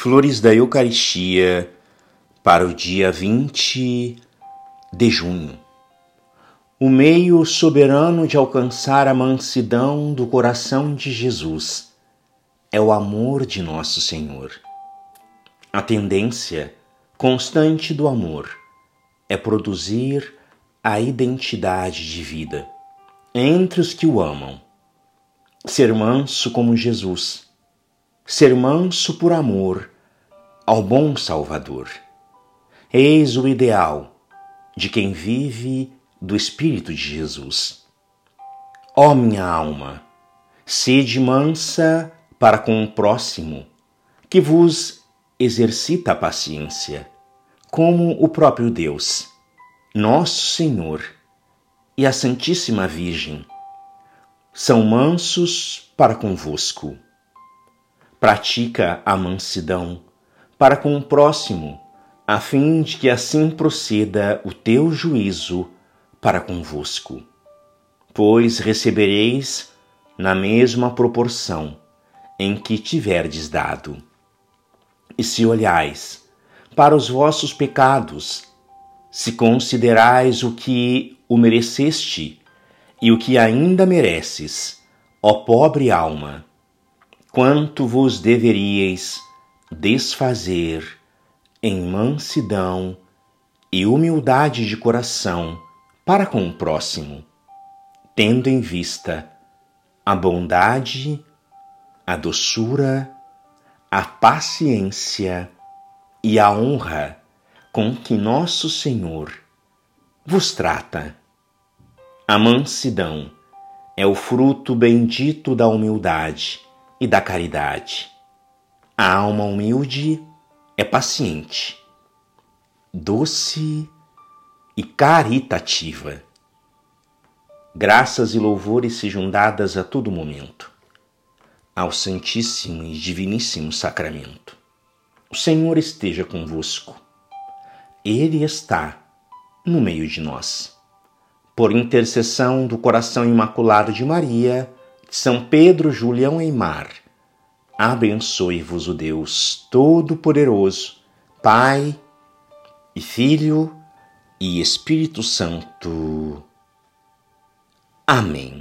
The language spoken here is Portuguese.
Flores da Eucaristia para o dia 20 de junho. O meio soberano de alcançar a mansidão do coração de Jesus é o amor de nosso Senhor. A tendência constante do amor é produzir a identidade de vida entre os que o amam. Ser manso como Jesus ser manso por amor ao bom Salvador. Eis o ideal de quem vive do Espírito de Jesus. Ó minha alma, sede mansa para com o próximo, que vos exercita a paciência, como o próprio Deus, nosso Senhor e a Santíssima Virgem, são mansos para convosco pratica a mansidão para com o próximo, a fim de que assim proceda o teu juízo para convosco. Pois recebereis na mesma proporção em que tiverdes dado. E se olhais para os vossos pecados, se considerais o que o mereceste e o que ainda mereces, ó pobre alma, quanto vos deveríeis desfazer em mansidão e humildade de coração para com o próximo, tendo em vista a bondade, a doçura, a paciência e a honra com que nosso Senhor vos trata. A mansidão é o fruto bendito da humildade e da caridade. A alma humilde é paciente, doce e caritativa. Graças e louvores sejam dadas a todo momento ao Santíssimo e Diviníssimo Sacramento. O Senhor esteja convosco. Ele está no meio de nós. Por intercessão do coração imaculado de Maria, são Pedro, Julião e Mar, abençoe-vos o Deus Todo-Poderoso, Pai e Filho e Espírito Santo. Amém.